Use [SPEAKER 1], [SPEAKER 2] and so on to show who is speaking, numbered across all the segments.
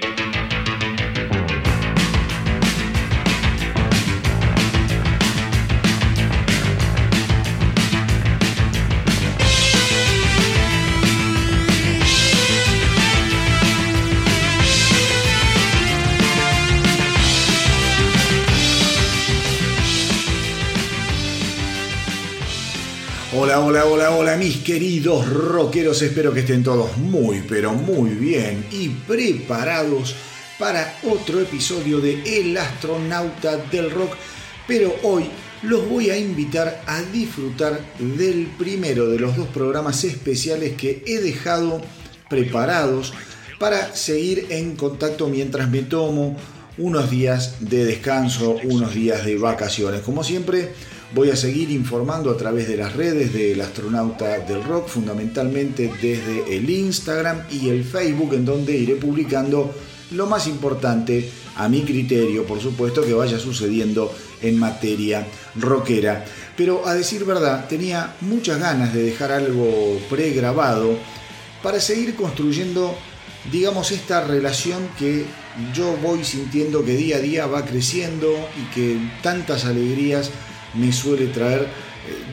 [SPEAKER 1] Thank you. Hola, hola, hola, mis queridos rockeros. Espero que estén todos muy, pero muy bien y preparados para otro episodio de El astronauta del rock. Pero hoy los voy a invitar a disfrutar del primero de los dos programas especiales que he dejado preparados para seguir en contacto mientras me tomo unos días de descanso, unos días de vacaciones. Como siempre, Voy a seguir informando a través de las redes del astronauta del rock, fundamentalmente desde el Instagram y el Facebook, en donde iré publicando lo más importante a mi criterio, por supuesto, que vaya sucediendo en materia rockera. Pero a decir verdad, tenía muchas ganas de dejar algo pregrabado para seguir construyendo, digamos, esta relación que yo voy sintiendo que día a día va creciendo y que tantas alegrías me suele traer eh,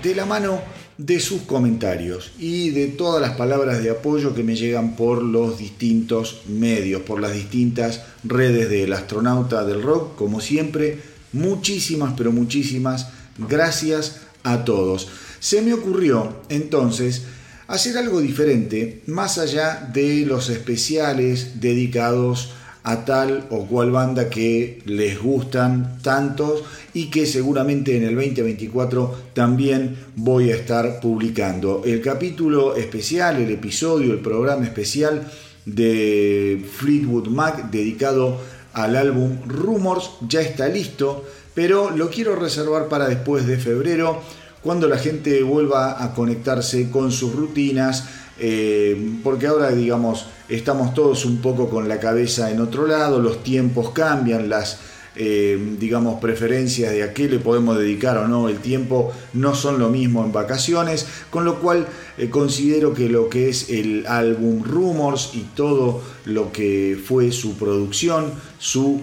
[SPEAKER 1] de la mano de sus comentarios y de todas las palabras de apoyo que me llegan por los distintos medios, por las distintas redes del astronauta del rock, como siempre, muchísimas, pero muchísimas gracias a todos. Se me ocurrió entonces hacer algo diferente, más allá de los especiales dedicados a tal o cual banda que les gustan tantos y que seguramente en el 2024 también voy a estar publicando. El capítulo especial, el episodio, el programa especial de Fleetwood Mac dedicado al álbum Rumors ya está listo, pero lo quiero reservar para después de febrero, cuando la gente vuelva a conectarse con sus rutinas, eh, porque ahora digamos estamos todos un poco con la cabeza en otro lado, los tiempos cambian, las eh, digamos preferencias de a qué le podemos dedicar o no el tiempo no son lo mismo en vacaciones, con lo cual eh, considero que lo que es el álbum Rumors y todo lo que fue su producción, su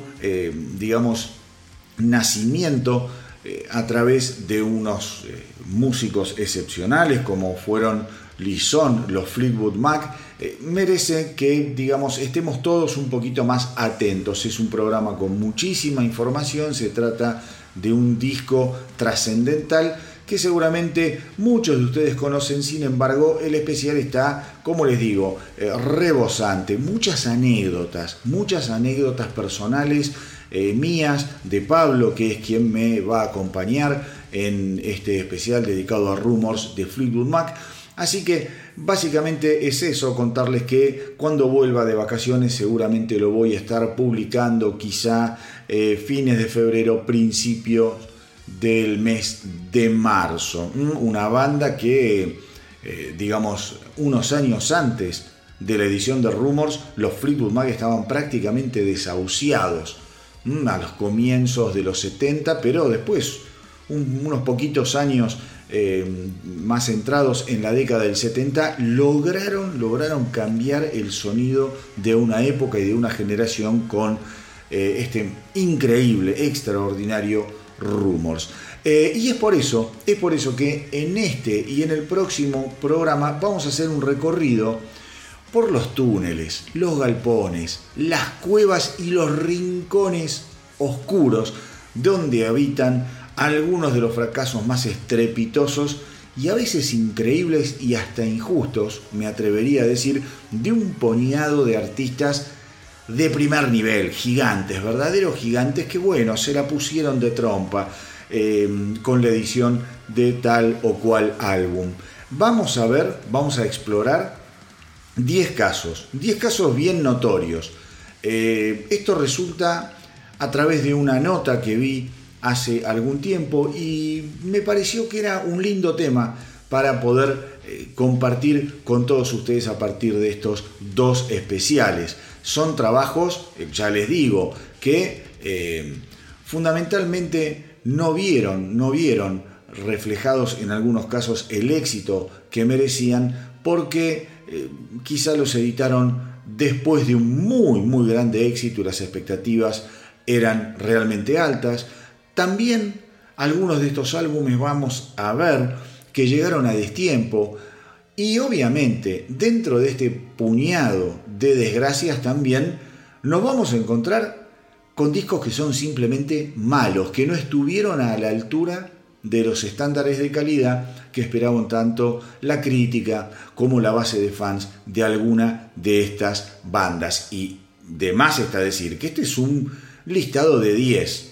[SPEAKER 1] digamos nacimiento a través de unos músicos excepcionales como fueron Lison, los Fleetwood Mac, eh, merece que, digamos, estemos todos un poquito más atentos. Es un programa con muchísima información, se trata de un disco trascendental que seguramente muchos de ustedes conocen, sin embargo, el especial está, como les digo, eh, rebosante, muchas anécdotas, muchas anécdotas personales eh, mías, de Pablo, que es quien me va a acompañar en este especial dedicado a Rumors de Fleetwood Mac Así que básicamente es eso, contarles que cuando vuelva de vacaciones seguramente lo voy a estar publicando quizá eh, fines de febrero, principio del mes de marzo. Una banda que, eh, digamos, unos años antes de la edición de Rumors, los Fleetwood Mac estaban prácticamente desahuciados a los comienzos de los 70, pero después, unos poquitos años eh, más centrados en la década del 70, lograron, lograron cambiar el sonido de una época y de una generación con eh, este increíble, extraordinario Rumors. Eh, y es por eso, es por eso que en este y en el próximo programa vamos a hacer un recorrido por los túneles, los galpones, las cuevas y los rincones oscuros donde habitan algunos de los fracasos más estrepitosos y a veces increíbles y hasta injustos, me atrevería a decir, de un puñado de artistas de primer nivel, gigantes, verdaderos gigantes que bueno, se la pusieron de trompa eh, con la edición de tal o cual álbum. Vamos a ver, vamos a explorar 10 casos, 10 casos bien notorios. Eh, esto resulta a través de una nota que vi hace algún tiempo y me pareció que era un lindo tema para poder eh, compartir con todos ustedes a partir de estos dos especiales. Son trabajos, eh, ya les digo, que eh, fundamentalmente no vieron, no vieron reflejados en algunos casos el éxito que merecían porque quizá los editaron después de un muy, muy grande éxito y las expectativas eran realmente altas. También algunos de estos álbumes vamos a ver que llegaron a destiempo y obviamente dentro de este puñado de desgracias también nos vamos a encontrar con discos que son simplemente malos, que no estuvieron a la altura de los estándares de calidad que esperaban tanto la crítica como la base de fans de alguna de estas bandas. Y de más está decir que este es un listado de 10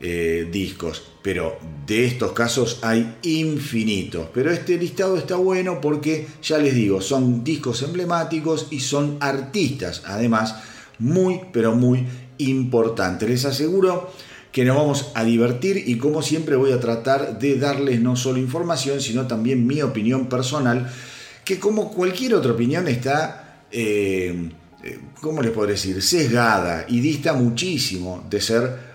[SPEAKER 1] eh, discos, pero de estos casos hay infinitos. Pero este listado está bueno porque, ya les digo, son discos emblemáticos y son artistas, además, muy, pero muy importantes. Les aseguro que nos vamos a divertir y como siempre voy a tratar de darles no solo información, sino también mi opinión personal, que como cualquier otra opinión está, eh, eh, ¿cómo les puedo decir?, sesgada y dista muchísimo de ser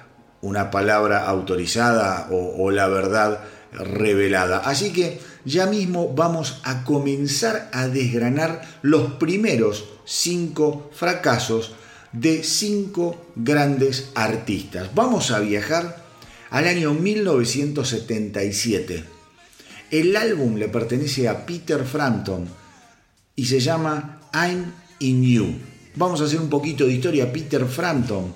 [SPEAKER 1] una palabra autorizada o, la verdad revelada. Así que ya mismo vamos a comenzar a desgranar los primeros cinco fracasos de cinco grandes artistas. Vamos a viajar al año 1977. El álbum le pertenece a Peter Frampton y se llama I'm in You. Vamos a hacer un poquito de historia. Peter Frampton,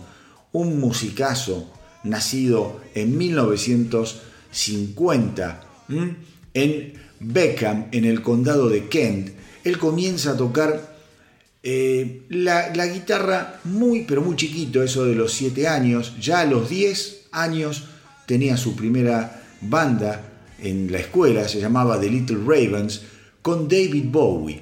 [SPEAKER 1] un musicazo nacido en 1950 en Beckham, en el condado de Kent. Él comienza a tocar eh, la, guitarra muy, pero muy chiquito, eso de los 7 años, ya a los 10 años tenía su primera banda en la escuela, se llamaba The Little Ravens, con David Bowie,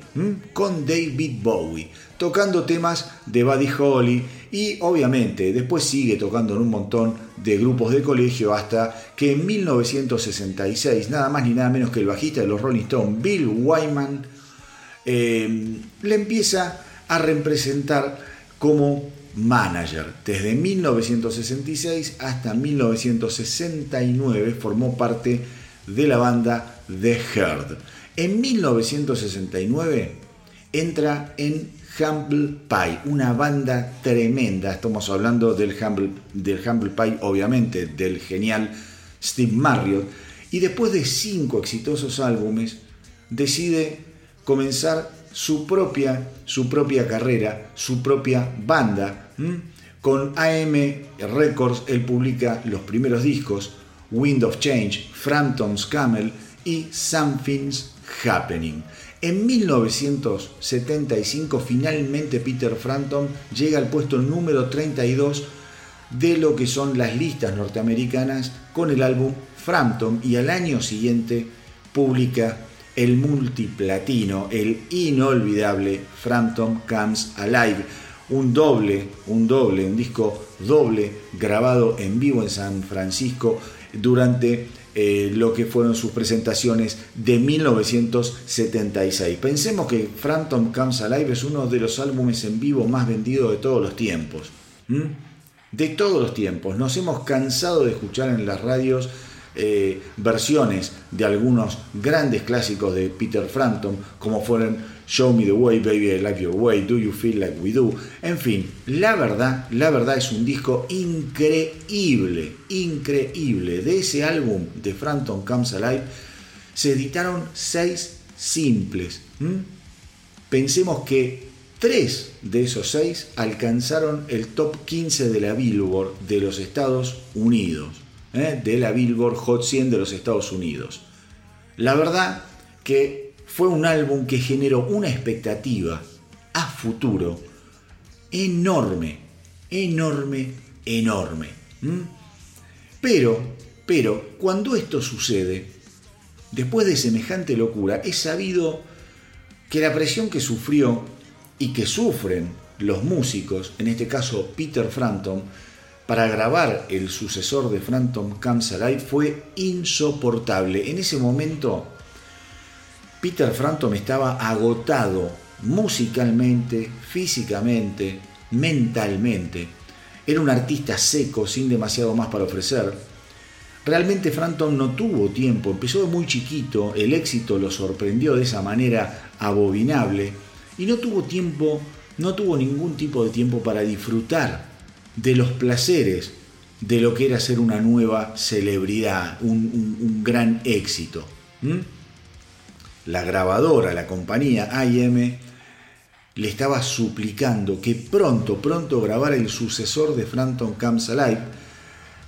[SPEAKER 1] con David Bowie, tocando temas de Buddy Holly y obviamente después sigue tocando en un montón de grupos de colegio hasta que en 1966, nada más ni nada menos que el bajista de los Rolling Stones, Bill Wyman, eh, le empieza a representar como manager. Desde 1966 hasta 1969 formó parte de la banda The Herd. En 1969 entra en Humble Pie, una banda tremenda. Estamos hablando del Humble, del Humble Pie, obviamente, del genial Steve Marriott. Y después de cinco exitosos álbumes, decide comenzar su propia, su propia carrera, su propia banda. Con AM Records él publica los primeros discos, Wind of Change, Frampton's Camel y Something's Happening. En 1975 finalmente Peter Frampton llega al puesto número 32 de lo que son las listas norteamericanas con el álbum Frampton y al año siguiente publica el multiplatino, el inolvidable Frampton Comes Alive, un doble, un doble, un disco doble grabado en vivo en San Francisco durante eh, lo que fueron sus presentaciones de 1976. Pensemos que Frampton Comes Alive es uno de los álbumes en vivo más vendidos de todos los tiempos. De todos los tiempos. Nos hemos cansado de escuchar en las radios eh, versiones de algunos grandes clásicos de Peter Frampton, como fueron Show Me the Way, Baby I Like Your Way, Do You Feel Like We Do. En fin, la verdad, la verdad es un disco increíble, increíble. De ese álbum de Frampton Comes Alive se editaron seis simples. Pensemos que tres de esos seis alcanzaron el top 15 de la Billboard de los Estados Unidos. ¿eh? de la Billboard Hot 100 de los Estados Unidos. La verdad que fue un álbum que generó una expectativa a futuro enorme, enorme, enorme. Pero, pero, cuando esto sucede, después de semejante locura, es sabido que la presión que sufrió y que sufren los músicos, en este caso Peter Frampton, para grabar el sucesor de Frampton Comes Alive fue insoportable. En ese momento, Peter Frampton estaba agotado musicalmente, físicamente, mentalmente. Era un artista seco, sin demasiado más para ofrecer. Realmente Frampton no tuvo tiempo, empezó de muy chiquito, el éxito lo sorprendió de esa manera abominable y no tuvo tiempo, no tuvo ningún tipo de tiempo para disfrutar de los placeres de lo que era ser una nueva celebridad, un, gran éxito. La grabadora, la compañía IM, le estaba suplicando que pronto, pronto grabara el sucesor de Frampton Comes Alive.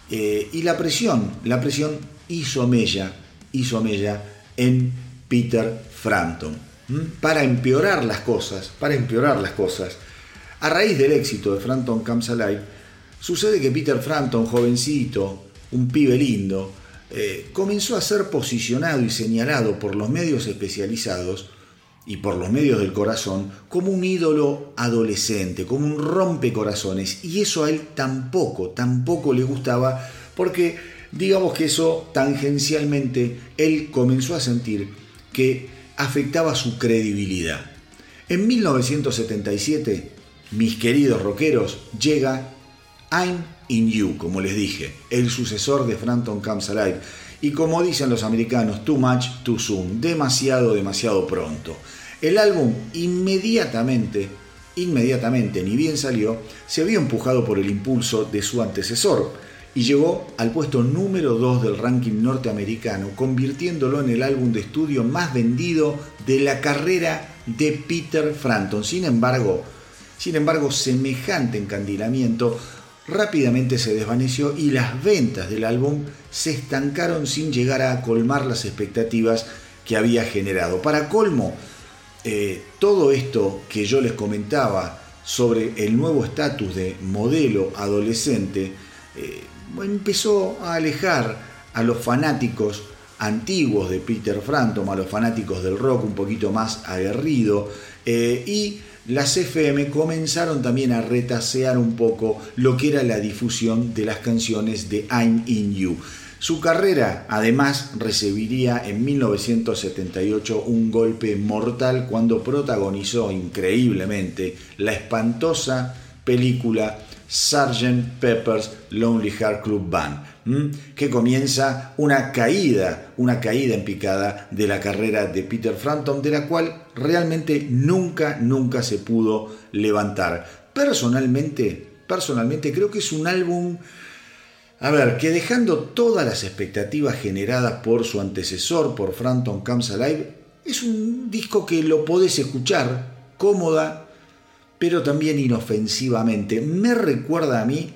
[SPEAKER 1] Eh, y la presión, la presión hizo mella, hizo mella en Peter Frampton. Para empeorar las cosas, para empeorar las cosas, a raíz del éxito de Frampton Comes Alive, sucede que Peter Frampton, jovencito, un pibe lindo, eh, comenzó a ser posicionado y señalado por los medios especializados y por los medios del corazón como un ídolo adolescente, como un rompecorazones. Y eso a él tampoco, tampoco le gustaba, porque digamos que eso tangencialmente él comenzó a sentir que afectaba su credibilidad. En 1977, mis queridos rockeros, llega I'm in You, como les dije, el sucesor de Frampton Comes Alive. Y como dicen los americanos, too much, too soon, demasiado, demasiado pronto. El álbum inmediatamente, inmediatamente, ni bien salió, se había empujado por el impulso de su antecesor y llegó al puesto número 2 del ranking norteamericano, convirtiéndolo en el álbum de estudio más vendido de la carrera de Peter Frampton. Sin embargo, sin embargo, semejante encandilamiento rápidamente se desvaneció y las ventas del álbum se estancaron sin llegar a colmar las expectativas que había generado. Para colmo, eh, todo esto que yo les comentaba sobre el nuevo estatus de modelo adolescente eh, empezó a alejar a los fanáticos antiguos de Peter Frampton, a los fanáticos del rock un poquito más aguerrido eh, y las FM comenzaron también a retasear un poco lo que era la difusión de las canciones de I'm In You. Su carrera además recibiría en 1978 un golpe mortal cuando protagonizó increíblemente la espantosa película Sgt. Pepper's Lonely Heart Club Band, que comienza una caída, una caída en picada de la carrera de Peter Frampton, de la cual realmente nunca, nunca se pudo levantar. Personalmente, personalmente creo que es un álbum a ver, que dejando todas las expectativas generadas por su antecesor, por Frampton Comes Alive, es un disco que lo podés escuchar cómoda, pero también inofensivamente. Me recuerda a mí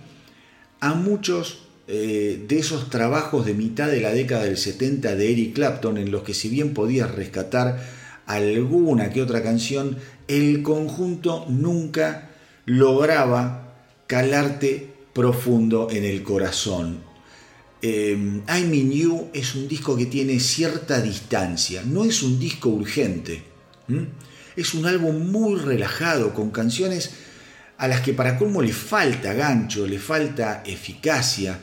[SPEAKER 1] a muchos eh, de esos trabajos de mitad de la década del 70 de Eric Clapton, en los que si bien podías rescatar alguna que otra canción, el conjunto nunca lograba calarte profundo en el corazón. Eh, I'm in You es un disco que tiene cierta distancia, no es un disco urgente. Es un álbum muy relajado, con canciones a las que para colmo le falta gancho, le falta eficacia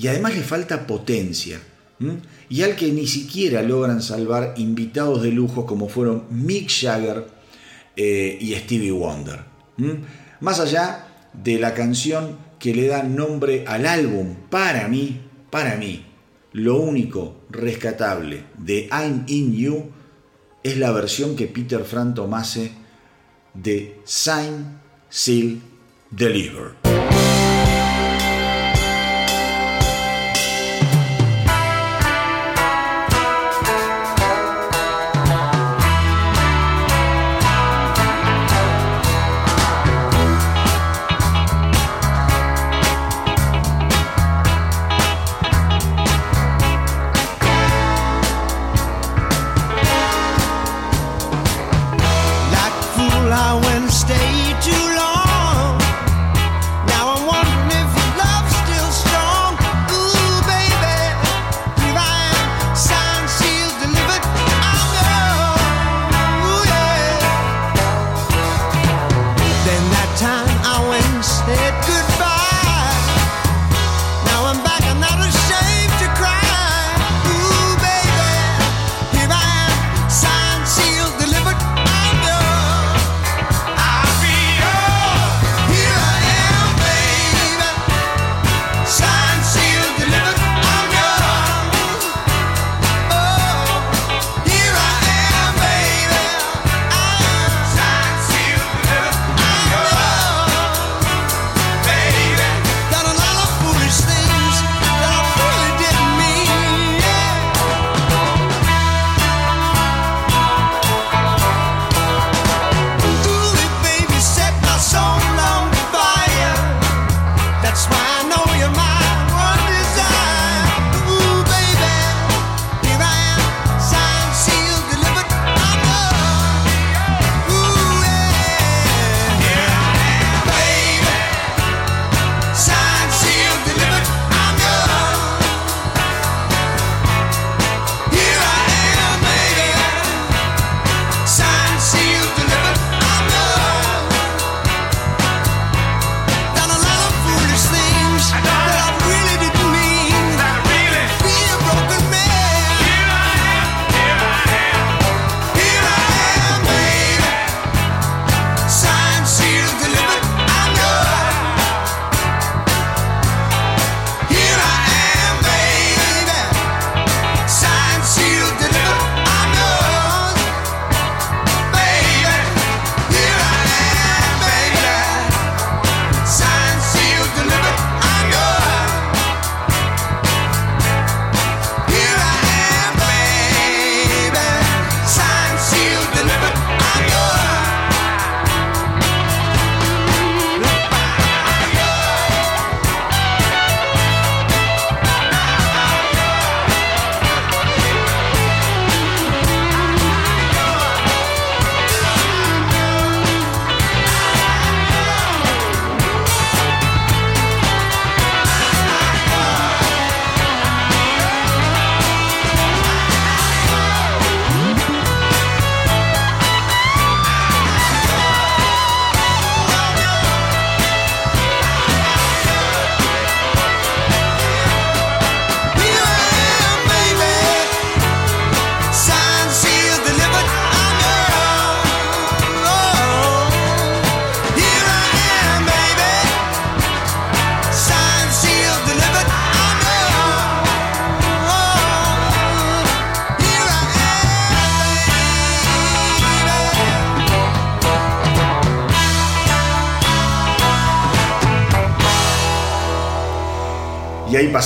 [SPEAKER 1] y además le falta potencia. Y al que ni siquiera logran salvar invitados de lujo como fueron Mick Jagger eh, y Stevie Wonder. Más allá de la canción que le da nombre al álbum, para mí, para mí, lo único rescatable de I'm In You es la versión que Peter Frampton hace de Sign, Seal, Deliver.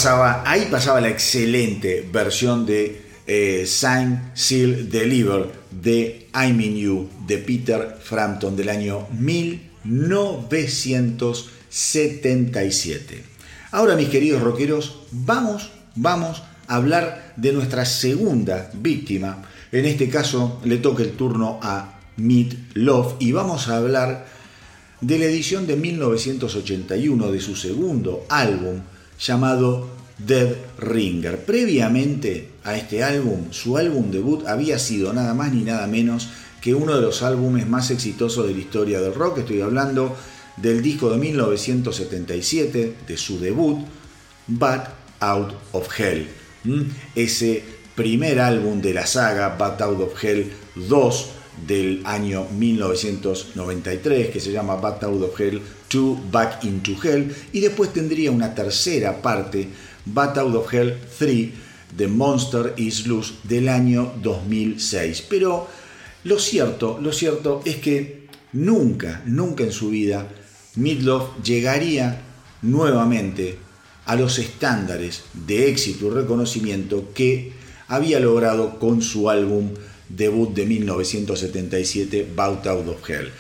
[SPEAKER 1] Ahí pasaba la excelente versión de eh, Sign, Seal, Deliver de I'm in You de Peter Frampton del año 1977. Ahora, mis queridos rockeros, vamos, vamos a hablar de nuestra segunda víctima. En este caso le toca el turno a Meat Love y vamos a hablar de la edición de 1981 de su segundo álbum llamado Dead Ringer. Previamente a este álbum, su álbum debut había sido nada más ni nada menos que uno de los álbumes más exitosos de la historia del rock. Estoy hablando del disco de 1977, de su debut, Bat Out of Hell. Ese primer álbum de la saga, Bat Out of Hell 2, del año 1993, que se llama Bat Out of Hell 2 Back into Hell, y después tendría una tercera parte, Bat Out of Hell 3, The Monster is Loose, del año 2006. Pero lo cierto, lo cierto es que nunca, nunca en su vida Midlove llegaría nuevamente a los estándares de éxito y reconocimiento que había logrado con su álbum debut de 1977, Bout Out of Hell.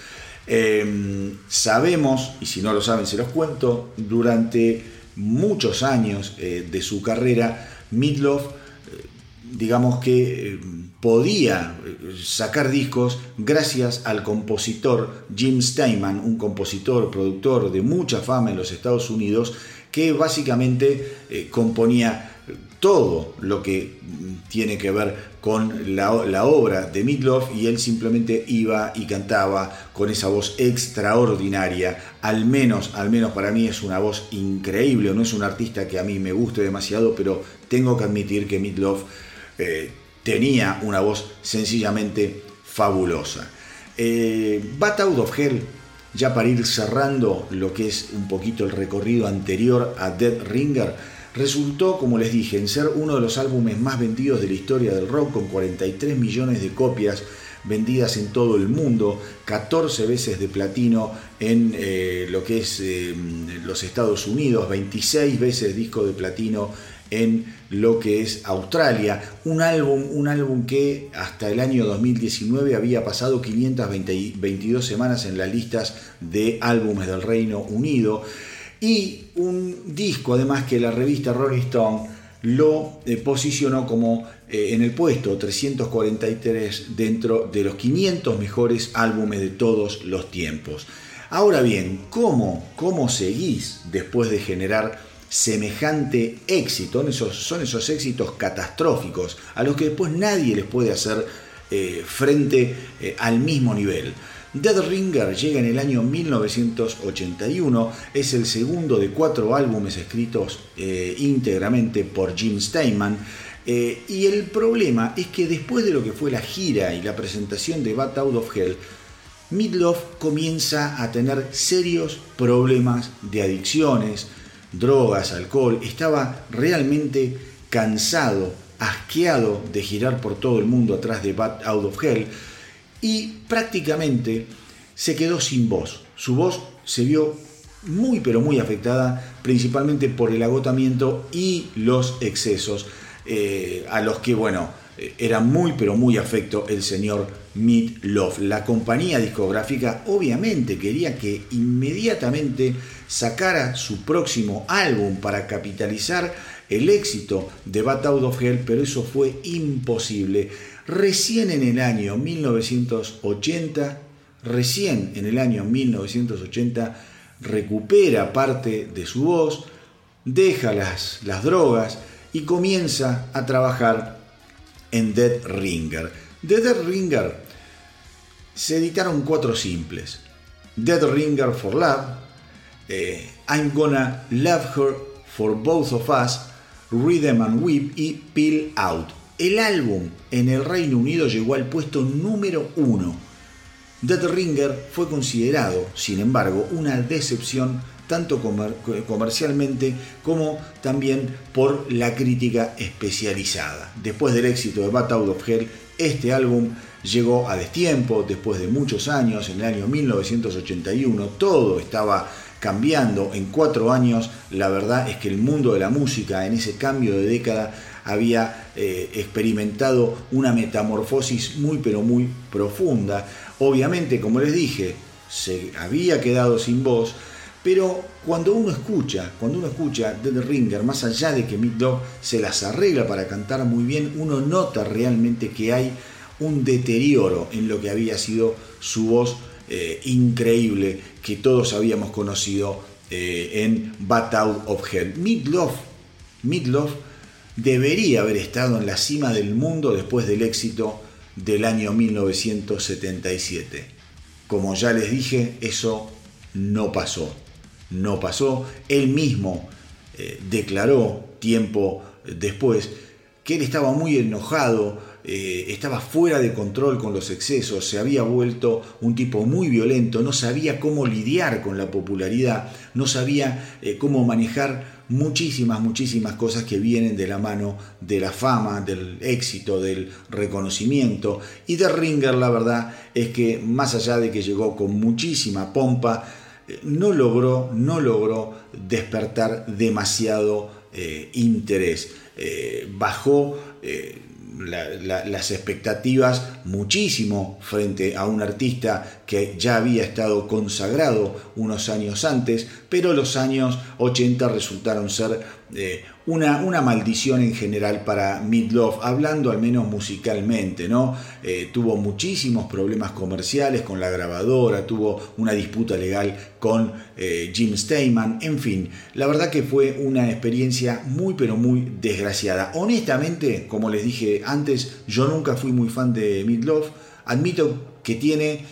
[SPEAKER 1] Em, sabemos, y si no lo saben se los cuento, durante muchos años eh, de su carrera, Midlove, eh, digamos que eh, podía sacar discos gracias al compositor Jim Steinman, un compositor, productor de mucha fama en los Estados Unidos, que básicamente componía todo lo que tiene que ver con la, obra de Midlove y él simplemente iba y cantaba con esa voz extraordinaria. Al menos, al menos para mí es una voz increíble. No es un artista que a mí me guste demasiado, pero tengo que admitir que Midlove eh, tenía una voz sencillamente fabulosa. Eh, Bat Out of Hell, ya para ir cerrando lo que es un poquito el recorrido anterior a Dead Ringer, resultó, como les dije, en ser uno de los álbumes más vendidos de la historia del rock, con 43 millones de copias vendidas en todo el mundo, 14 veces de platino en eh, lo que es eh, los Estados Unidos, 26 veces disco de platino en lo que es Australia, un álbum, un álbum que hasta el año 2019 había pasado 522 semanas en las listas de álbumes del Reino Unido y un disco además que la revista Rolling Stone lo eh, posicionó como eh, en el puesto 343 dentro de los 500 mejores álbumes de todos los tiempos. Ahora bien, ¿cómo, cómo seguís después de generar semejante éxito? Esos, son esos éxitos catastróficos a los que después nadie les puede hacer eh, frente al mismo nivel. Dead Ringer llega en el año 1981, es el segundo de cuatro álbumes escritos eh, íntegramente por Jim Steinman. Eh, y el problema es que después de lo que fue la gira y la presentación de Bat Out of Hell, Midlove comienza a tener serios problemas de adicciones, drogas, alcohol. Estaba realmente cansado, asqueado de girar por todo el mundo atrás de Bat Out of Hell y prácticamente se quedó sin voz. Su voz se vio muy pero muy afectada principalmente por el agotamiento y los excesos eh, a los que bueno eh, era muy pero muy afecto el señor Meat Love. La compañía discográfica obviamente quería que inmediatamente sacara su próximo álbum para capitalizar el éxito de Bat Out of Hell, pero eso fue imposible. Recién en el año 1980, recién en el año 1980, recupera parte de su voz, deja las, las drogas y comienza a trabajar en Dead Ringer. De Dead Ringer se editaron cuatro simples. Dead Ringer for Love, eh, I'm Gonna Love Her for Both of Us, Rhythm and Weep y Peel Out. El álbum en el Reino Unido llegó al puesto número uno. Dead Ringer fue considerado, sin embargo, una decepción tanto comercialmente como también por la crítica especializada. Después del éxito de Bat Out of Hell, este álbum llegó a destiempo después de muchos años, en el año 1981, todo estaba cambiando en cuatro años, la verdad es que el mundo de la música en ese cambio de década había eh, experimentado una metamorfosis muy pero muy profunda. Obviamente, como les dije, se había quedado sin voz, pero cuando uno escucha, cuando uno escucha Dead Ringer, más allá de que Meat Dog se las arregla para cantar muy bien, uno nota realmente que hay un deterioro en lo que había sido su voz eh, increíble que todos habíamos conocido eh, en Bat Out of Hell. Midlove, debería haber estado en la cima del mundo después del éxito del año 1977. Como ya les dije, eso no pasó. No pasó. Él mismo eh, declaró tiempo después que él estaba muy enojado eh, estaba fuera de control con los excesos, se había vuelto un tipo muy violento, no sabía cómo lidiar con la popularidad, no sabía eh, cómo manejar muchísimas, muchísimas cosas que vienen de la mano de la fama, del éxito, del reconocimiento. Y de Ringer la verdad es que más allá de que llegó con muchísima pompa, eh, no logró, no logró despertar demasiado interés. bajó las expectativas muchísimo frente a un artista que ya había estado consagrado unos años antes, pero los años 80 resultaron ser eh, una, una, maldición en general para Midlove, hablando al menos musicalmente, ¿no? Eh, tuvo muchísimos problemas comerciales con la grabadora, tuvo una disputa legal con eh, Jim Steinman, en fin, la verdad que fue una experiencia muy pero muy desgraciada. Honestamente, como les dije antes, yo nunca fui muy fan de Midlove, admito que tiene,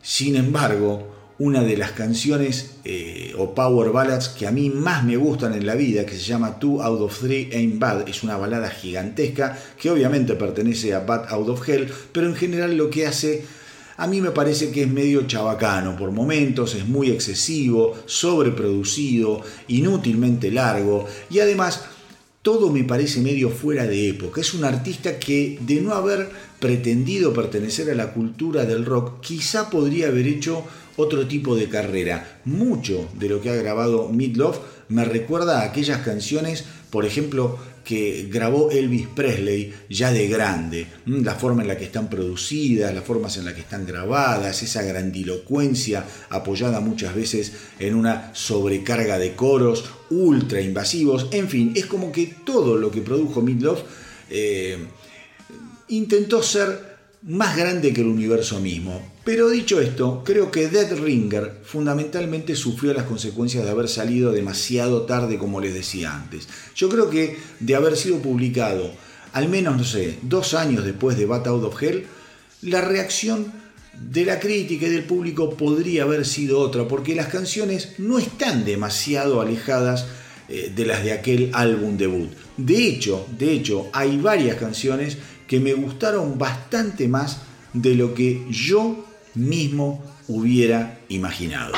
[SPEAKER 1] sin embargo, una de las canciones eh, o power ballads que a mí más me gustan en la vida, que se llama Two Out of Three Ain't Bad. Es una balada gigantesca que obviamente pertenece a Bad Out of Hell, pero en general lo que hace a mí me parece que es medio chabacano por momentos, es muy excesivo, sobreproducido, inútilmente largo y además todo me parece medio fuera de época. Es un artista que de no haber pretendido pertenecer a la cultura del rock, quizá podría haber hecho otro tipo de carrera. Mucho de lo que ha grabado Midlove me recuerda a aquellas canciones, por ejemplo, que grabó Elvis Presley ya de grande. Mm, la forma en la que están producidas, las formas en las que están grabadas, esa grandilocuencia apoyada muchas veces en una sobrecarga de coros ultra invasivos. En fin, es como que todo lo que produjo Midlove eh, intentó ser más grande que el universo mismo. Pero dicho esto, creo que Dead Ringer fundamentalmente sufrió las consecuencias de haber salido demasiado tarde, como les decía antes. Yo creo que de haber sido publicado al menos, no sé, dos años después de Bat Out of Hell, la reacción de la crítica y del público podría haber sido otra, porque las canciones no están demasiado alejadas eh, de las de aquel álbum debut. De hecho, de hecho, hay varias canciones que me gustaron bastante más de lo que yo mismo hubiera imaginado.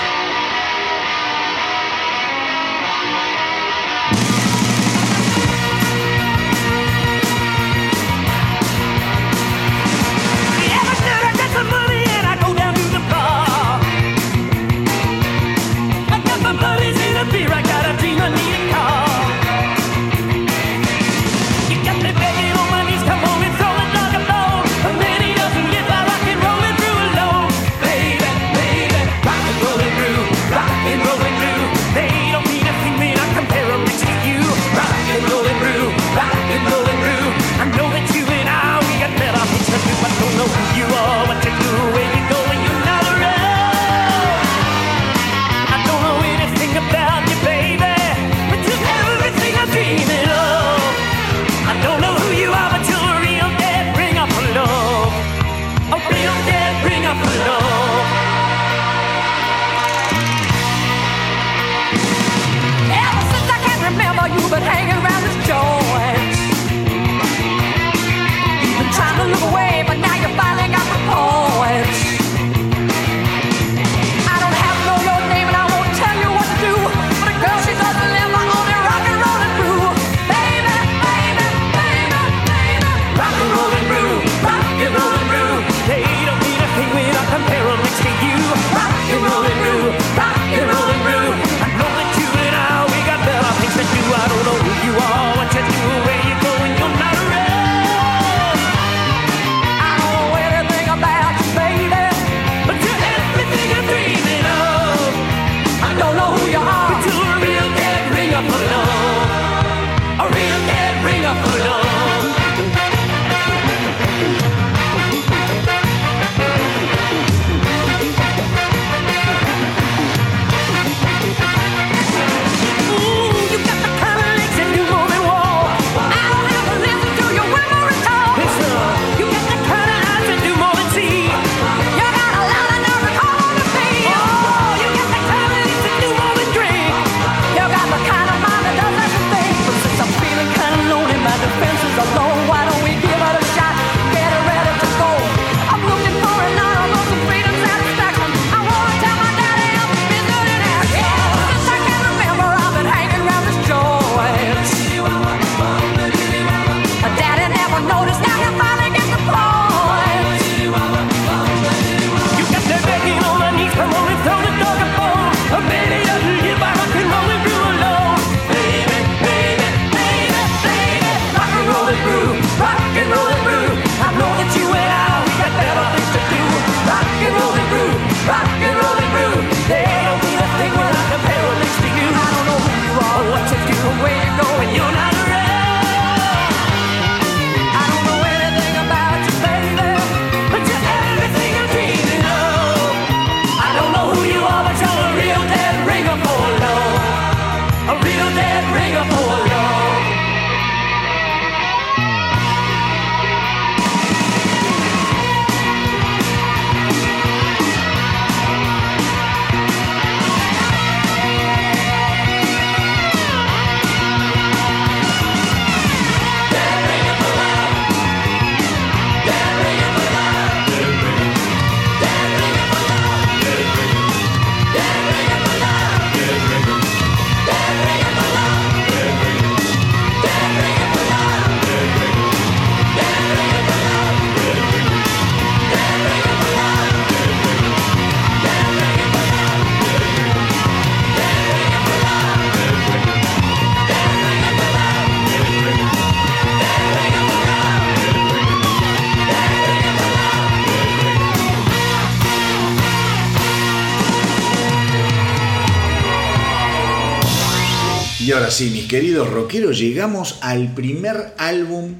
[SPEAKER 1] Queridos rockeros, llegamos al primer álbum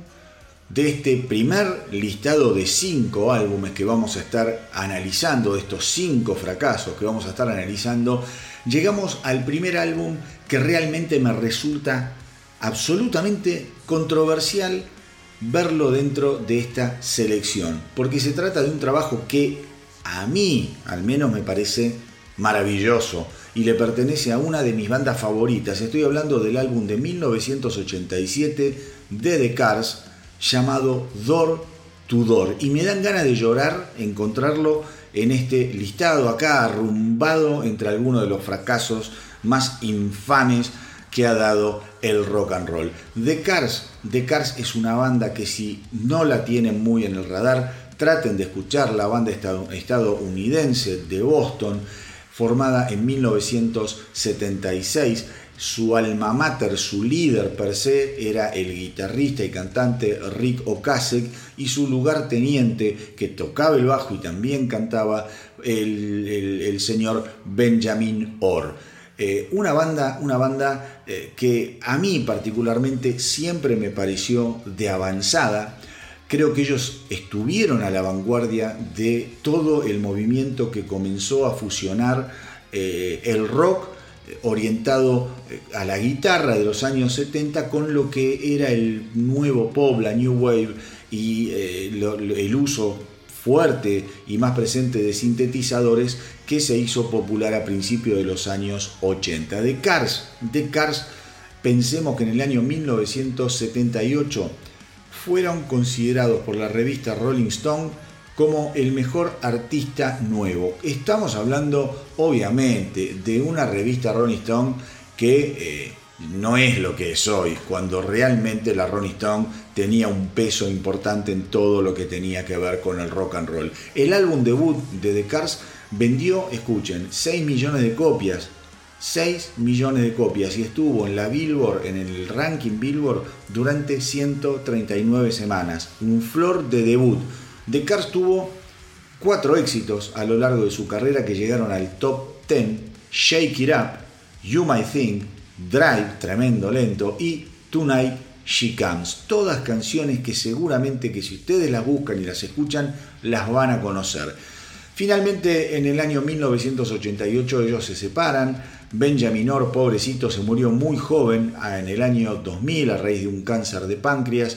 [SPEAKER 1] de este primer listado de cinco álbumes que vamos a estar analizando, de estos cinco fracasos que vamos a estar analizando, llegamos al primer álbum que realmente me resulta absolutamente controversial verlo dentro de esta selección, porque se trata de un trabajo que a mí al menos me parece maravilloso y le pertenece a una de mis bandas favoritas. Estoy hablando del álbum de 1987 de The Cars llamado Door to Door y me dan ganas de llorar encontrarlo en este listado acá arrumbado entre algunos de los fracasos más infames que ha dado el rock and roll. The Cars, The Cars es una banda que si no la tienen muy en el radar, traten de escuchar la banda estadounidense de Boston, formada en 1976. Su alma mater, su líder per se, era el guitarrista y cantante Rick Ocasek y su lugarteniente, que tocaba el bajo y también cantaba, el, señor Benjamin Orr. Eh, una banda, una banda eh, que a mí particularmente siempre me pareció de avanzada. Creo que ellos estuvieron a la vanguardia de todo el movimiento que comenzó a fusionar eh, el rock orientado a la guitarra de los años 70 con lo que era el nuevo pop, la new wave y el uso fuerte y más presente de sintetizadores que se hizo popular a principios de los años 80. De Cars, de Cars, pensemos que en el año 1978 fueron considerados por la revista Rolling Stone como el mejor artista nuevo. Estamos hablando obviamente de una revista Rolling Stone que eh, no es lo que es hoy, cuando realmente la Rolling Stone tenía un peso importante en todo lo que tenía que ver con el rock and roll. El álbum debut de The Cars vendió, escuchen, 6 millones de copias. 6 millones de copias y estuvo en la Billboard, en el ranking Billboard, durante 139 semanas. Un flor de debut. The Cars tuvo cuatro éxitos a lo largo de su carrera que llegaron al top 10. Shake It Up, You Might Think, Drive, tremendo lento, y Tonight She Comes. Todas canciones que seguramente que si ustedes las buscan y las escuchan, las van a conocer. Finalmente, en el año 1988 ellos se separan. Benjamin Orr, pobrecito, se murió muy joven, ah, en el año 2000, a raíz de un cáncer de páncreas.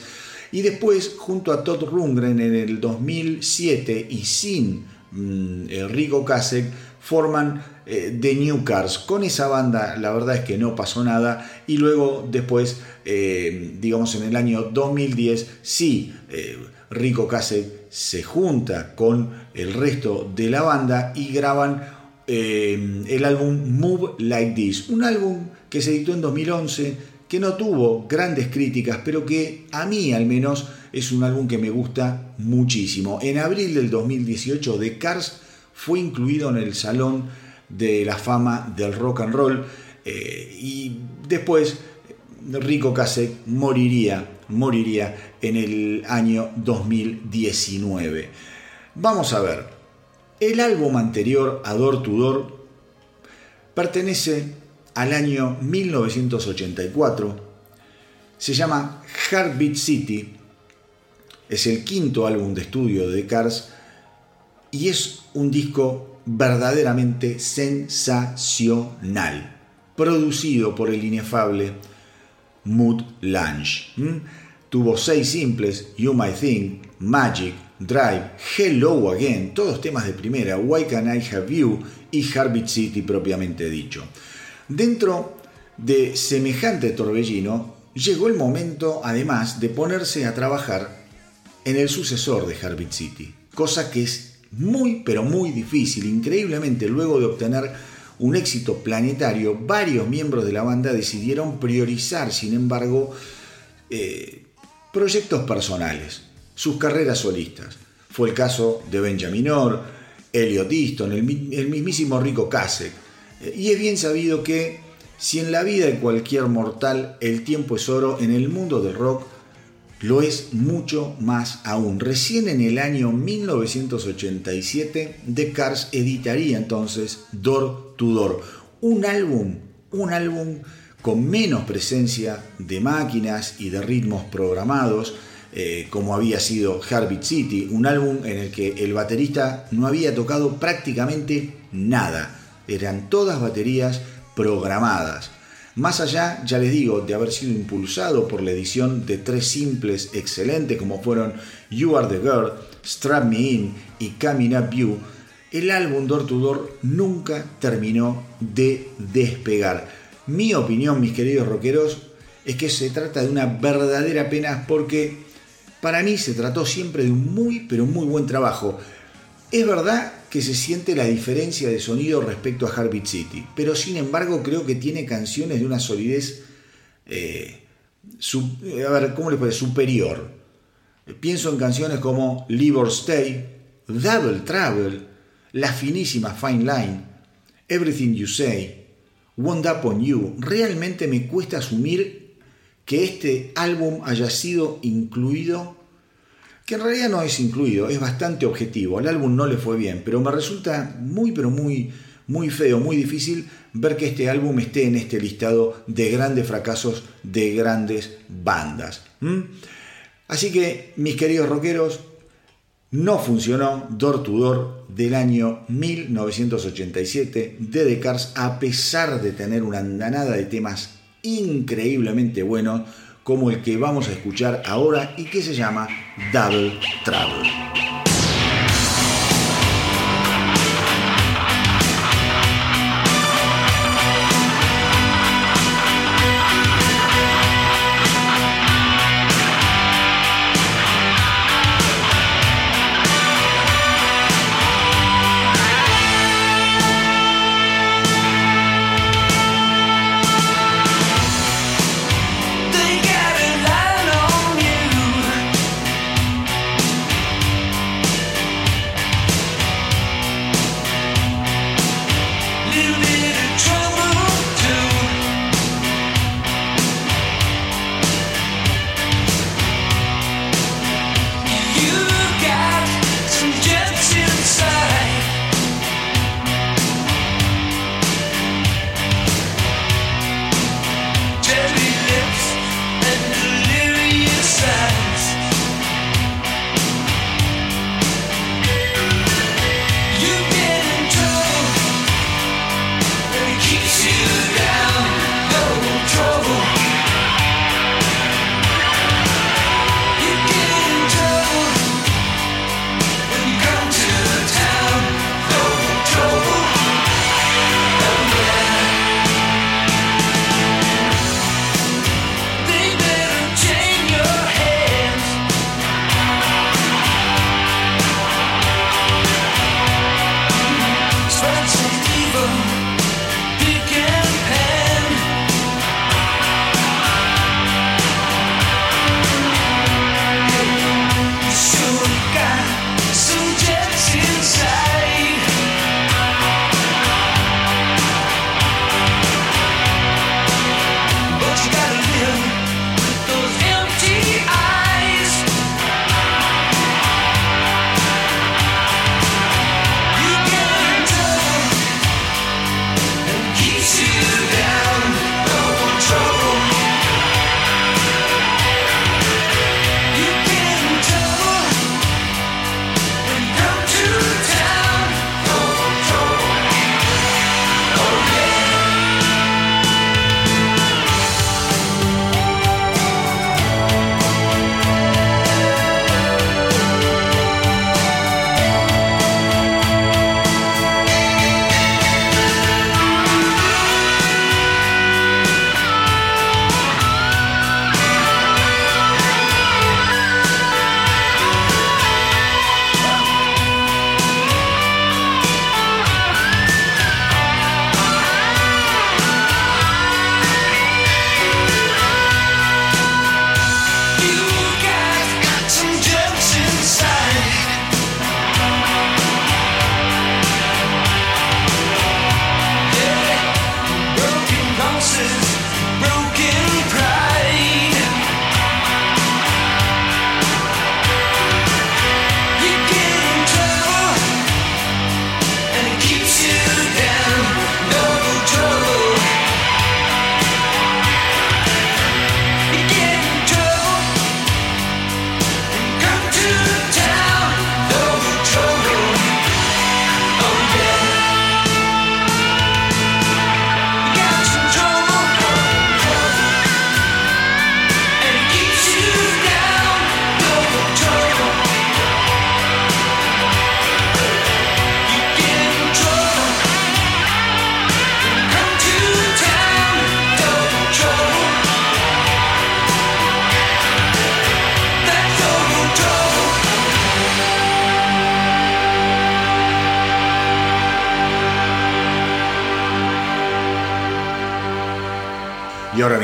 [SPEAKER 1] Y después, junto a Todd Rundgren, en el 2007, y sin mm, Rico Kasek, forman eh, The New Cars. Con esa banda la verdad es que no pasó nada y luego después, eh, digamos en el año 2010, sí, eh, Rico Case se junta con el resto de la banda y graban el álbum Move Like This, un álbum que se editó en 2011, que no tuvo grandes críticas, pero que a mí al menos es un álbum que me gusta muchísimo. En abril del 2018, The Cars fue incluido en el Salón de la Fama del Rock and Roll eh, y después Rico Kasek moriría, moriría en el año 2019. Vamos a ver, el álbum anterior a Door to Door pertenece al año 1984, se llama Heartbeat City, es el quinto álbum de estudio de Cars y es un disco verdaderamente sensacional, producido por el inefable Mood Lange. Tuvo seis simples, You My Think, Magic, Drive, Hello Again, todos temas de primera, Why Can I Have You y Heartbeat City propiamente dicho. Dentro de semejante torbellino, llegó el momento además de ponerse a trabajar en el sucesor de Heartbeat City, cosa que es muy, pero muy difícil. Increíblemente, luego de obtener un éxito planetario, varios miembros de la banda decidieron priorizar, sin embargo, eh, proyectos personales, sus carreras solistas. Fue el caso de Benjamin Orr, Elliot Easton, el, mismísimo Rico Kasek. Eh, y es bien sabido que si en la vida de cualquier mortal el tiempo es oro, en el mundo del rock lo es mucho más aún. Recién en el año 1987, The Cars editaría entonces Door to Door, un álbum, un álbum con menos presencia de máquinas y de ritmos programados, eh, como había sido Heartbeat City, un álbum en el que el baterista no había tocado prácticamente nada. Eran todas baterías programadas. Más allá, ya les digo, de haber sido impulsado por la edición de tres simples excelentes como fueron You Are the Girl, Strap Me In y Coming Up You, el álbum Door to Door nunca terminó de despegar. Mi opinión, mis queridos rockeros, es que se trata de una verdadera pena porque para mí se trató siempre de un muy, pero muy buen trabajo. Es verdad que se siente la diferencia de sonido respecto a Heartbeat City, pero sin embargo creo que tiene canciones de una solidez, eh, a ver, ¿cómo les puede? Superior. Pienso en canciones como Live or Stay, Double Travel, la finísima Fine Line, Everything You Say, Wound Up On You. Realmente me cuesta asumir que este álbum haya sido incluido que en realidad no es incluido, es bastante objetivo. Al álbum no le fue bien, pero me resulta muy, pero muy, muy feo, muy difícil ver que este álbum esté en este listado de grandes fracasos de grandes bandas. Así que, mis queridos rockeros, no funcionó Door to Door del año 1987 de Cars, a pesar de tener una andanada de temas increíblemente buenos como el que vamos a escuchar ahora y que se llama Double Trouble.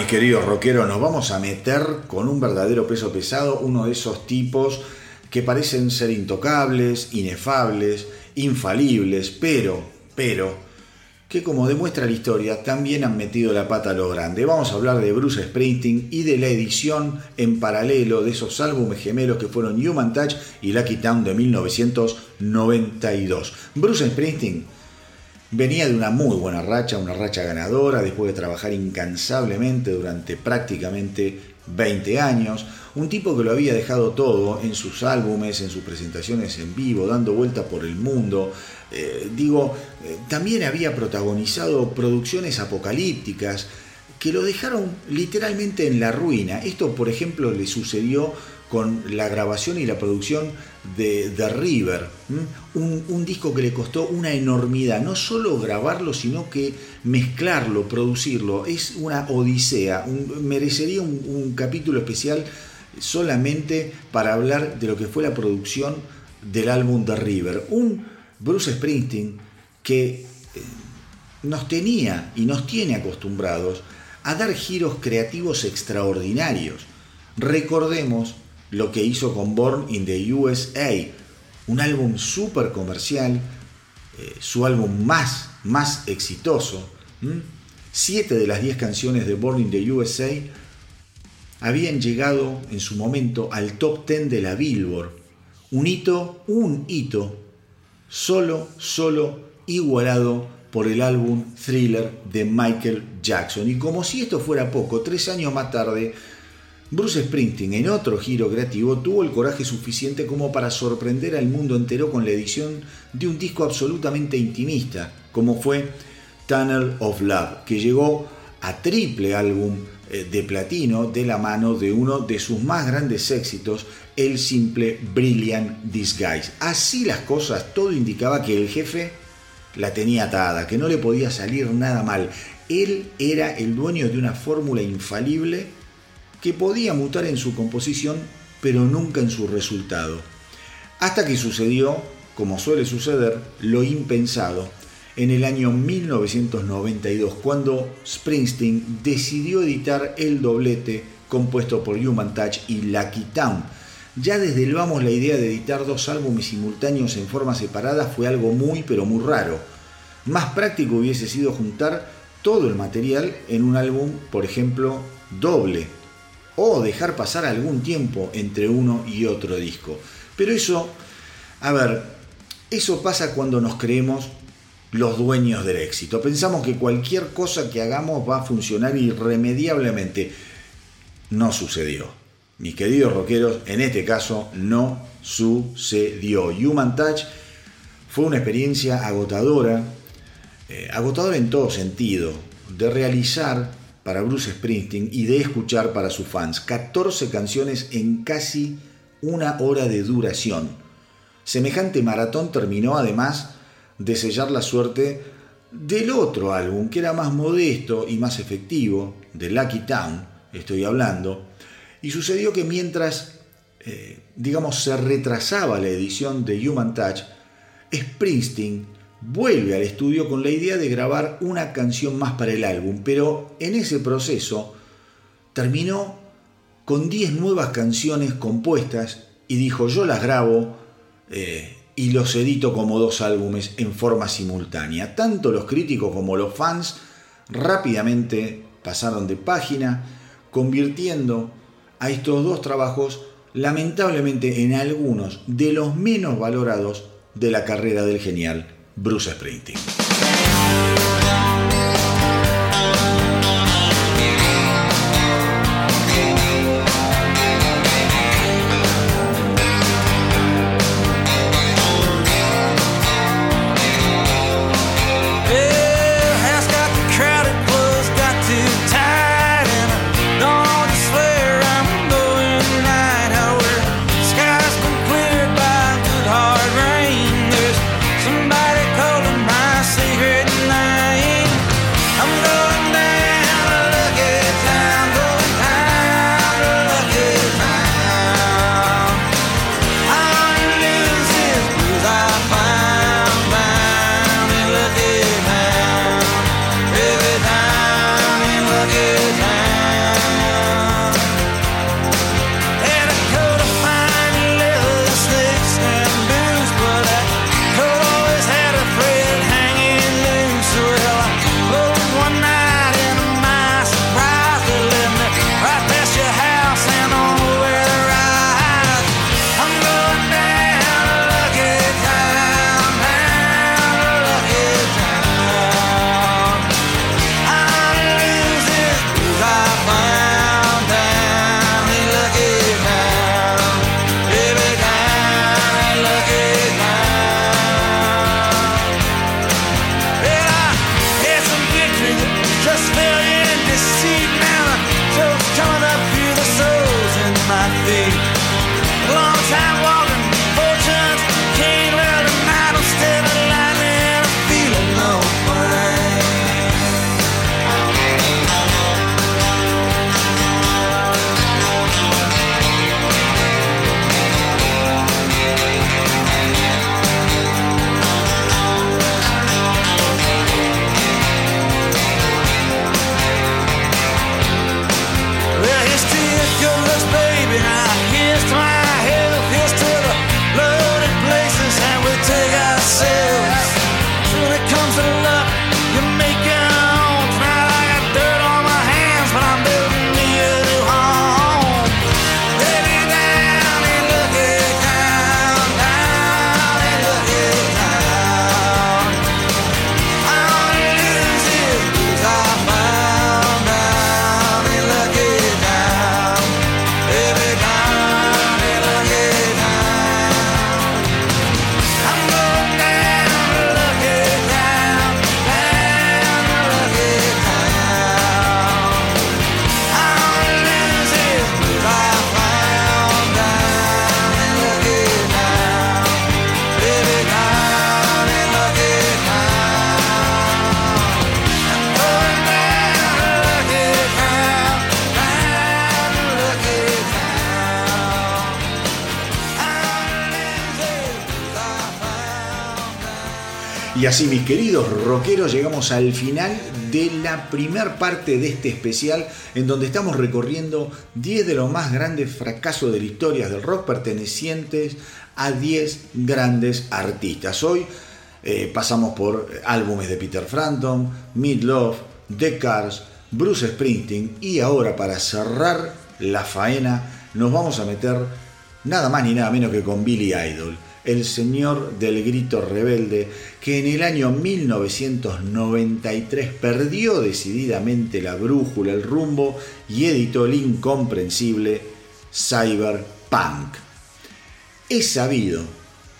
[SPEAKER 1] Queridos rockeros, nos vamos a meter con un verdadero peso pesado, uno de esos tipos que parecen ser intocables, inefables, infalibles, pero, pero, que como demuestra la historia, también han metido la pata a lo grande. Vamos a hablar de Bruce Springsteen y de la edición en paralelo de esos álbumes gemelos que fueron Human Touch y Lucky Town de 1992. Bruce Springsteen Venía de una muy buena racha, una racha ganadora, después de trabajar incansablemente durante prácticamente 20 años. Un tipo que lo había dejado todo en sus álbumes, en sus presentaciones en vivo, dando vueltas por el mundo. Eh, digo, eh, también había protagonizado producciones apocalípticas que lo dejaron literalmente en la ruina. Esto, por ejemplo, le sucedió con la grabación y la producción de The River, un, disco que le costó una enormidad, no solo grabarlo, sino que mezclarlo, producirlo, es una odisea, merecería un, capítulo especial solamente para hablar de lo que fue la producción del álbum The River, un Bruce Springsteen que eh, nos tenía y nos tiene acostumbrados a dar giros creativos extraordinarios. Recordemos lo que hizo con Born in the USA, un álbum súper comercial, eh, su álbum más, más exitoso. Siete de las diez canciones de Born in the USA habían llegado en su momento al top ten de la Billboard. Un hito, un hito, solo, solo igualado por el álbum Thriller de Michael Jackson. Y como si esto fuera poco, tres años más tarde, Bruce Springsteen, en otro giro creativo, tuvo el coraje suficiente como para sorprender al mundo entero con la edición de un disco absolutamente intimista, como fue Tunnel of Love, que llegó a triple álbum eh, de platino de la mano de uno de sus más grandes éxitos, el simple Brilliant Disguise. Así las cosas, todo indicaba que el jefe la tenía atada, que no le podía salir nada mal. Él era el dueño de una fórmula infalible que podía mutar en su composición, pero nunca en su resultado. Hasta que sucedió, como suele suceder, lo impensado en el año 1992, cuando Springsteen decidió editar el doblete compuesto por Human Touch y Lucky Town. Ya desde el vamos la idea de editar dos álbumes simultáneos en forma separada fue algo muy pero muy raro. Más práctico hubiese sido juntar todo el material en un álbum, por ejemplo, doble, o dejar pasar algún tiempo entre uno y otro disco. Pero eso, a ver, eso pasa cuando nos creemos los dueños del éxito. Pensamos que cualquier cosa que hagamos va a funcionar irremediablemente. No sucedió. Mis queridos rockeros, en este caso no sucedió. Human Touch fue una experiencia agotadora, eh, agotadora en todo sentido, de realizar para Bruce Springsteen y de escuchar para sus fans. 14 canciones en casi una hora de duración. Semejante maratón terminó además de sellar la suerte del otro álbum, que era más modesto y más efectivo, de Lucky Town, estoy hablando, y sucedió que mientras, eh, digamos, se retrasaba la edición de Human Touch, Springsteen vuelve al estudio con la idea de grabar una canción más para el álbum, pero en ese proceso terminó con 10 nuevas canciones compuestas y dijo yo las grabo eh, y los edito como dos álbumes en forma simultánea. Tanto los críticos como los fans rápidamente pasaron de página, convirtiendo a estos dos trabajos lamentablemente en algunos de los menos valorados de la carrera del genial Bruce Springsteen. Así, mis queridos rockeros, llegamos al final de la primer parte de este especial en donde estamos recorriendo 10 de los más grandes fracasos de la historia del rock pertenecientes a 10 grandes artistas. Hoy eh, pasamos por álbumes de Peter Frampton, Meat Love, The Cars, Bruce Springsteen y ahora para cerrar la faena nos vamos a meter nada más ni nada menos que con Billy Idol el señor del grito rebelde, que en el año 1993 perdió decididamente la brújula, el rumbo y editó el incomprensible Cyberpunk. Es sabido,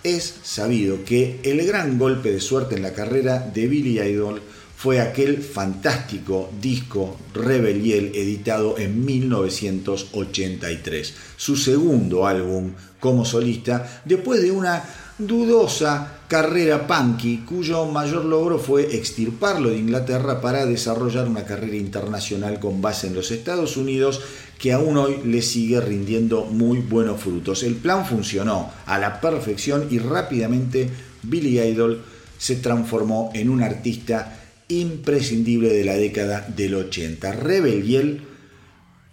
[SPEAKER 1] es sabido que el gran golpe de suerte en la carrera de Billy Idol fue aquel fantástico disco Rebeliel editado en 1983, su segundo álbum como solista, después de una dudosa carrera punky cuyo mayor logro fue extirparlo de Inglaterra para desarrollar una carrera internacional con base en los Estados Unidos que aún hoy le sigue rindiendo muy buenos frutos. El plan funcionó a la perfección y rápidamente Billy Idol se transformó en un artista imprescindible de la década del 80. Rebel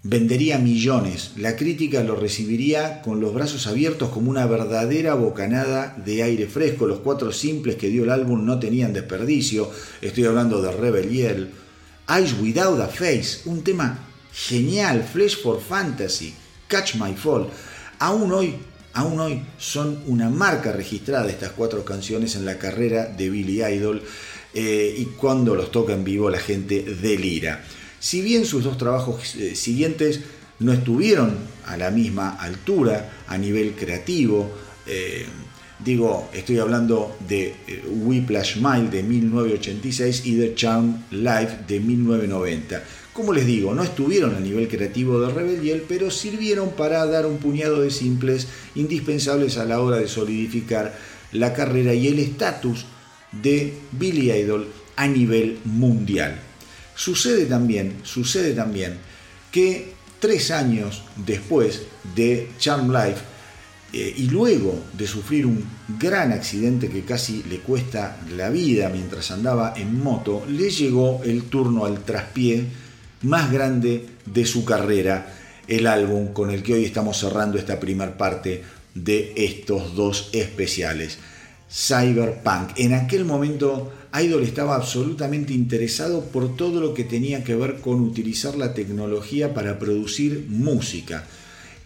[SPEAKER 1] vendería millones, la crítica lo recibiría con los brazos abiertos como una verdadera bocanada de aire fresco. Los cuatro simples que dio el álbum no tenían desperdicio. Estoy hablando de Rebel Yell. Eyes Without a Face, un tema genial, Flesh for Fantasy, Catch My Fall. Aún hoy, aún hoy son una marca registrada estas cuatro canciones en la carrera de Billy Idol. Eh, y cuando los toca en vivo la gente delira. Si bien sus dos trabajos eh, siguientes no estuvieron a la misma altura a nivel creativo, eh, digo, estoy hablando de Whiplash Mile de 1986 y de Charm Life de 1990. Como les digo, no estuvieron a nivel creativo de Rebelliel, pero sirvieron para dar un puñado de simples indispensables a la hora de solidificar la carrera y el estatus de Billy Idol a nivel mundial. Sucede también, sucede también que tres años después de Charm Life eh, y luego de sufrir un gran accidente que casi le cuesta la vida mientras andaba en moto, le llegó el turno al traspié más grande de su carrera, el álbum con el que hoy estamos cerrando esta primera parte de estos dos especiales cyberpunk. En aquel momento Idol estaba absolutamente interesado por todo lo que tenía que ver con utilizar la tecnología para producir música.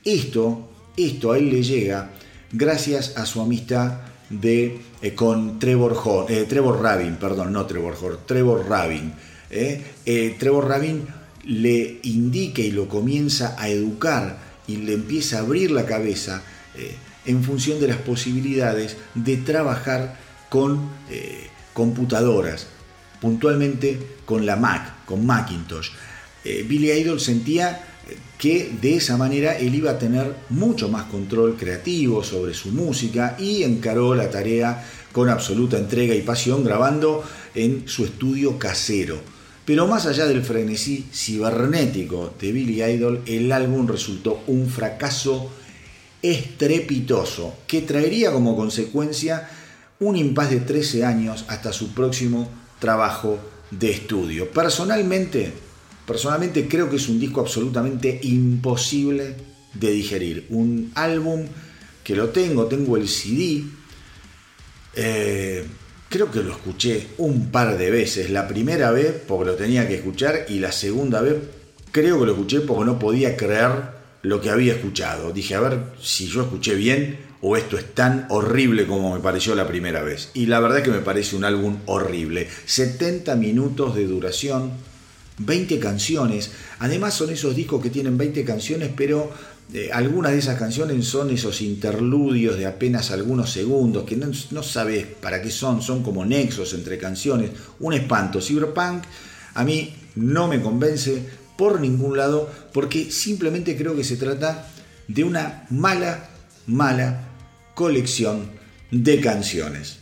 [SPEAKER 1] Esto, esto a él le llega gracias a su amistad de, eh, con Trevor, eh, Trevor Rabin, perdón, no Trevor Horn, Trevor Rabin. Eh. Trevor Rabin le indica y lo comienza a educar y le empieza a abrir la cabeza en función de las posibilidades de trabajar con eh, computadoras, puntualmente con la Mac, con Macintosh. Eh, Billy Idol sentía que de esa manera él iba a tener mucho más control creativo sobre su música y encaró la tarea con absoluta entrega y pasión grabando en su estudio casero. Pero más allá del frenesí cibernético de Billy Idol, el álbum resultó un fracaso estrepitoso que traería como consecuencia un impas de 13 años hasta su próximo trabajo de estudio. Personalmente, personalmente creo que es un disco absolutamente imposible de digerir. Un álbum que lo tengo, tengo el CD. Eh, creo que lo escuché un par de veces. La primera vez porque lo tenía que escuchar y la segunda vez creo que lo escuché porque no podía creer lo que había escuchado. Dije, a ver si yo escuché bien o esto es tan horrible como me pareció la primera vez. Y la verdad que me parece un álbum horrible. 70 minutos de duración, 20 canciones. Además son esos discos que tienen 20 canciones, pero eh, algunas de esas canciones son esos interludios de apenas algunos segundos, que no, no sabes para qué son, son como nexos entre canciones. Un espanto. Cyberpunk a mí no me convence, por ningún lado, porque simplemente creo que se trata de una mala, mala colección de canciones.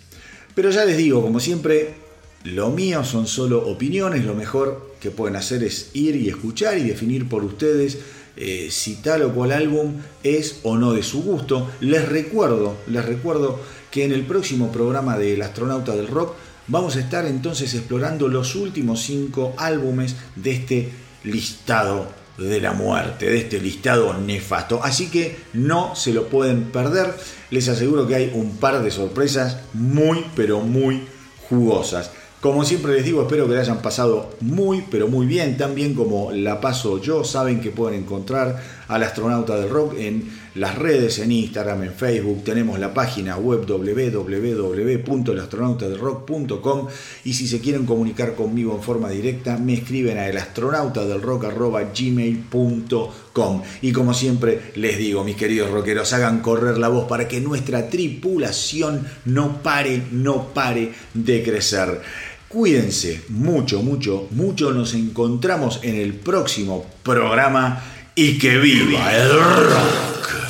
[SPEAKER 1] Pero ya les digo, como siempre, lo mío son solo opiniones, lo mejor que pueden hacer es ir y escuchar y definir por ustedes eh, si tal o cual álbum es o no de su gusto. Les recuerdo, les recuerdo que en el próximo programa del astronauta del rock vamos a estar entonces explorando los últimos cinco álbumes de este listado de la muerte, de este listado nefasto. Así que no se lo pueden perder. Les aseguro que hay un par de sorpresas muy, pero muy jugosas. Como siempre les digo, espero que la hayan pasado muy, pero muy bien, tan bien como la paso yo. Saben que pueden encontrar al astronauta del rock en las redes, en Instagram, en Facebook. Tenemos la página web www.elastronautadelrock.com y si se quieren comunicar conmigo en forma directa, me escriben a elastronautadelrock.gmail.com Y como siempre les digo, mis queridos rockeros, hagan correr la voz para que nuestra tripulación no pare, no pare de crecer. Cuídense mucho, mucho, mucho. Nos encontramos en el próximo programa y que viva el rock.